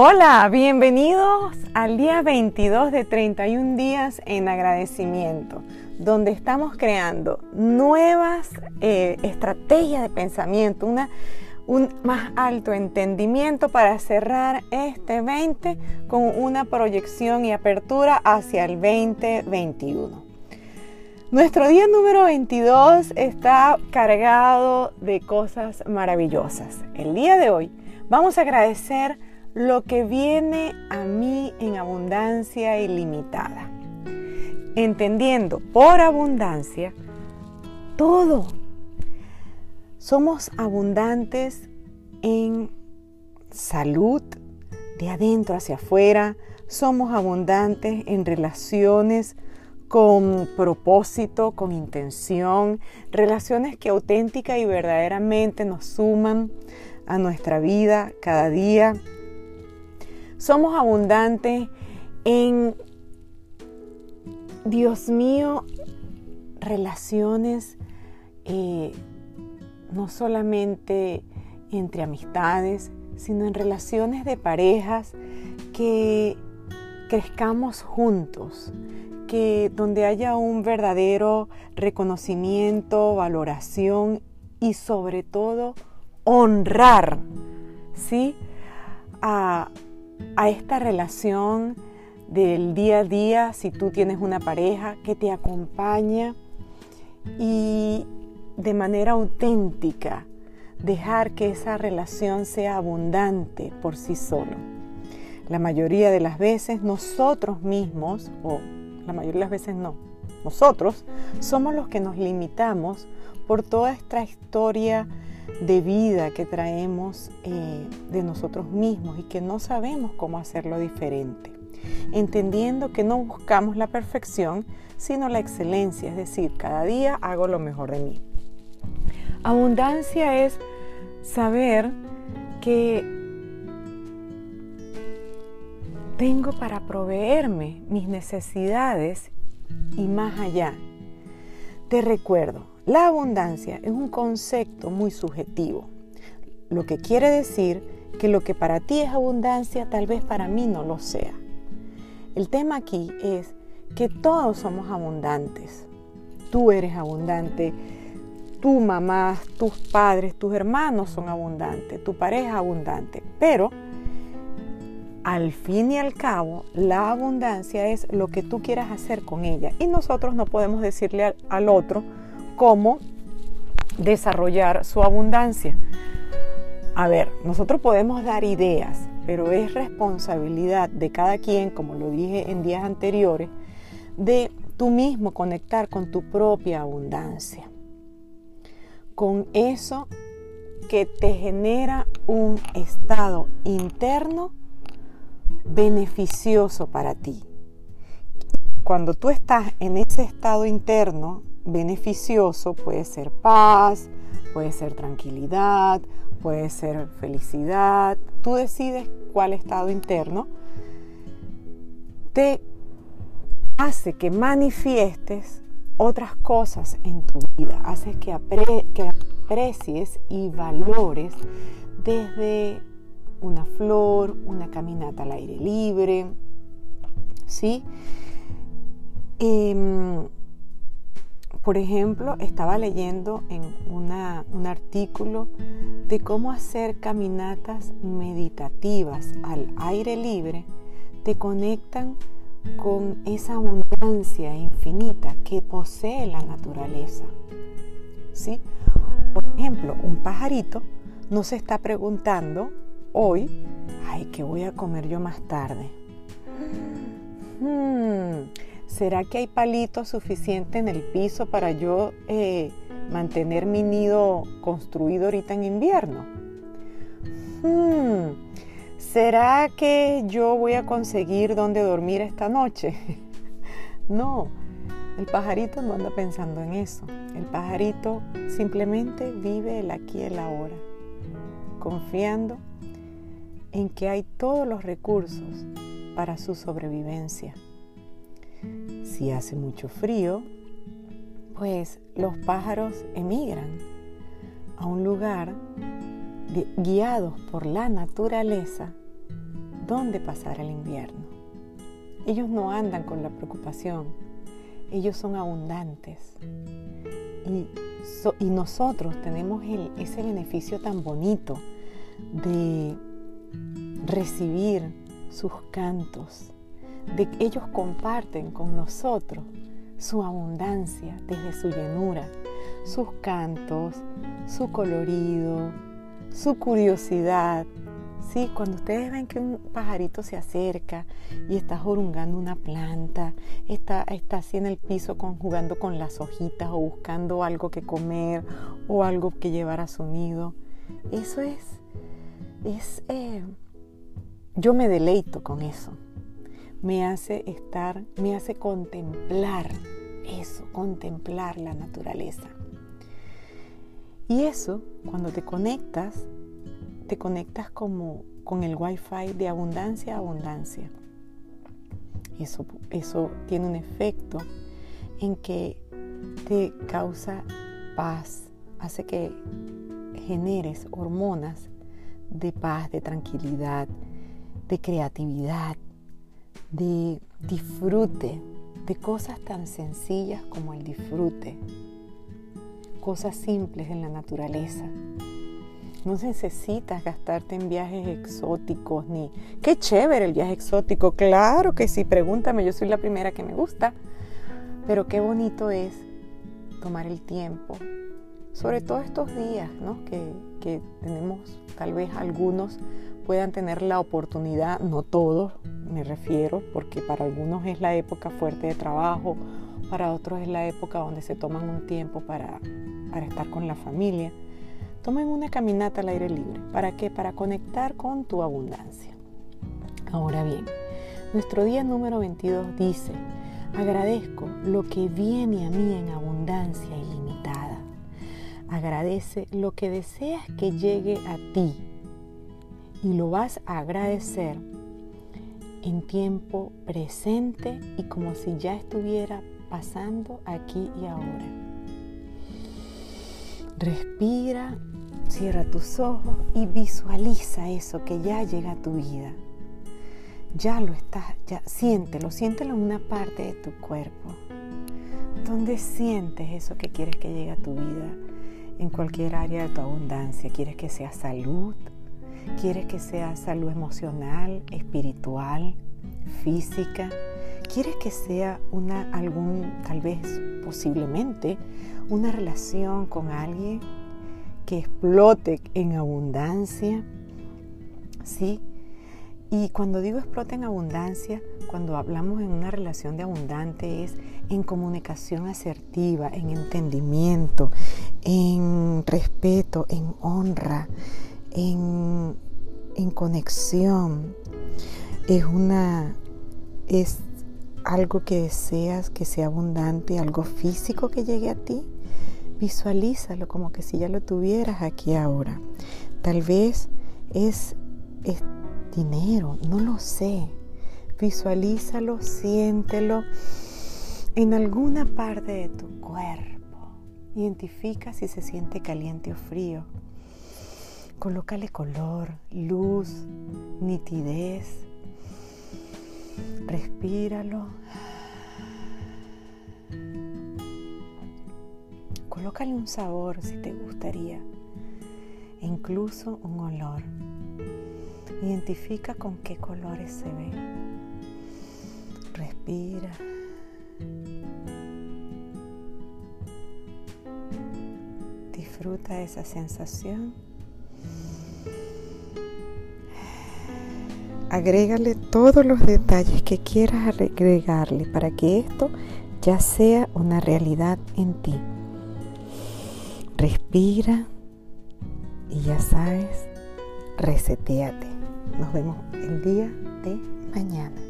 Hola, bienvenidos al día 22 de 31 días en agradecimiento, donde estamos creando nuevas eh, estrategias de pensamiento, un más alto entendimiento para cerrar este 20 con una proyección y apertura hacia el 2021. Nuestro día número 22 está cargado de cosas maravillosas. El día de hoy vamos a agradecer lo que viene a mí en abundancia ilimitada. Entendiendo por abundancia todo. Somos abundantes en salud, de adentro hacia afuera. Somos abundantes en relaciones con propósito, con intención, relaciones que auténtica y verdaderamente nos suman a nuestra vida cada día somos abundantes en, Dios mío, relaciones eh, no solamente entre amistades, sino en relaciones de parejas que crezcamos juntos, que donde haya un verdadero reconocimiento, valoración y sobre todo honrar, ¿sí? A, a esta relación del día a día, si tú tienes una pareja que te acompaña y de manera auténtica dejar que esa relación sea abundante por sí solo. La mayoría de las veces nosotros mismos, o la mayoría de las veces no, nosotros somos los que nos limitamos por toda esta historia de vida que traemos eh, de nosotros mismos y que no sabemos cómo hacerlo diferente. Entendiendo que no buscamos la perfección, sino la excelencia, es decir, cada día hago lo mejor de mí. Abundancia es saber que tengo para proveerme mis necesidades y más allá. Te recuerdo, la abundancia es un concepto muy subjetivo, lo que quiere decir que lo que para ti es abundancia tal vez para mí no lo sea. El tema aquí es que todos somos abundantes. Tú eres abundante, tu mamá, tus padres, tus hermanos son abundantes, tu pareja es abundante, pero al fin y al cabo, la abundancia es lo que tú quieras hacer con ella. Y nosotros no podemos decirle al, al otro, cómo desarrollar su abundancia. A ver, nosotros podemos dar ideas, pero es responsabilidad de cada quien, como lo dije en días anteriores, de tú mismo conectar con tu propia abundancia. Con eso que te genera un estado interno beneficioso para ti. Cuando tú estás en ese estado interno beneficioso puede ser paz, puede ser tranquilidad, puede ser felicidad. Tú decides cuál estado interno te hace que manifiestes otras cosas en tu vida, hace que, que aprecies y valores desde una flor, una caminata al aire libre, ¿sí? Em, por ejemplo, estaba leyendo en un artículo de cómo hacer caminatas meditativas al aire libre te conectan con esa abundancia infinita que posee la naturaleza. ¿Sí? Por ejemplo, un pajarito no se está preguntando hoy, ay, ¿qué voy a comer yo más tarde? Hmm, ¿será que hay palitos suficientes en el piso para yo eh, mantener mi nido construido ahorita en invierno? Hmm, ¿Será que yo voy a conseguir dónde dormir esta noche? no, el pajarito no anda pensando en eso. El pajarito simplemente vive el aquí y el ahora, confiando en que hay todos los recursos para su sobrevivencia. Si hace mucho frío, pues los pájaros emigran a un lugar guiados por la naturaleza dónde pasar el invierno. Ellos no andan con la preocupación, ellos son abundantes. Y nosotros tenemos ese beneficio tan bonito de recibir sus cantos, de ellos comparten con nosotros su abundancia desde su llenura, sus cantos, su colorido, su curiosidad. Sí, cuando ustedes ven que un pajarito se acerca y está jorungando una planta, está, está así en el piso jugando con las hojitas o buscando algo que comer o algo que llevar a su nido, eso es, es eh, yo me deleito con eso. Me hace estar, me hace contemplar eso, contemplar la naturaleza. Y eso, cuando te conectas, te conectas como con el wifi de abundancia a abundancia. Eso, eso tiene un efecto en que te causa paz, hace que generes hormonas de paz, de tranquilidad, de creatividad, de disfrute, de cosas tan sencillas como el disfrute, cosas simples en la naturaleza. No necesitas gastarte en viajes exóticos ni... ¡Qué chévere el viaje exótico! Claro que sí, pregúntame, yo soy la primera que me gusta. Pero qué bonito es tomar el tiempo, sobre todo estos días, ¿no? Que, que tenemos tal vez algunos puedan tener la oportunidad, no todos me refiero, porque para algunos es la época fuerte de trabajo, para otros es la época donde se toman un tiempo para, para estar con la familia. Tomen una caminata al aire libre. ¿Para qué? Para conectar con tu abundancia. Ahora bien, nuestro día número 22 dice, agradezco lo que viene a mí en abundancia. Agradece lo que deseas que llegue a ti y lo vas a agradecer en tiempo presente y como si ya estuviera pasando aquí y ahora. Respira, cierra tus ojos y visualiza eso que ya llega a tu vida. Ya lo estás, ya siéntelo, siéntelo en una parte de tu cuerpo. ¿Dónde sientes eso que quieres que llegue a tu vida? En cualquier área de tu abundancia. ¿Quieres que sea salud? ¿Quieres que sea salud emocional, espiritual, física? ¿Quieres que sea una algún tal vez posiblemente una relación con alguien que explote en abundancia? ¿Sí? Y cuando digo explote en abundancia, cuando hablamos en una relación de abundante es en comunicación asertiva, en entendimiento, en respeto, en honra, en en conexión, es una es algo que deseas que sea abundante, algo físico que llegue a ti, visualízalo como que si ya lo tuvieras aquí ahora. Tal vez es, es dinero, no lo sé. Visualízalo, siéntelo en alguna parte de tu cuerpo. Identifica si se siente caliente o frío. Colócale color, luz, nitidez. Respíralo. Colócale un sabor si te gustaría, e incluso un olor. Identifica con qué colores se ve. Respira. Disfruta esa sensación Agrégale todos los detalles que quieras agregarle para que esto ya sea una realidad en ti. Respira y ya sabes, reseteate. Nos vemos el día de mañana.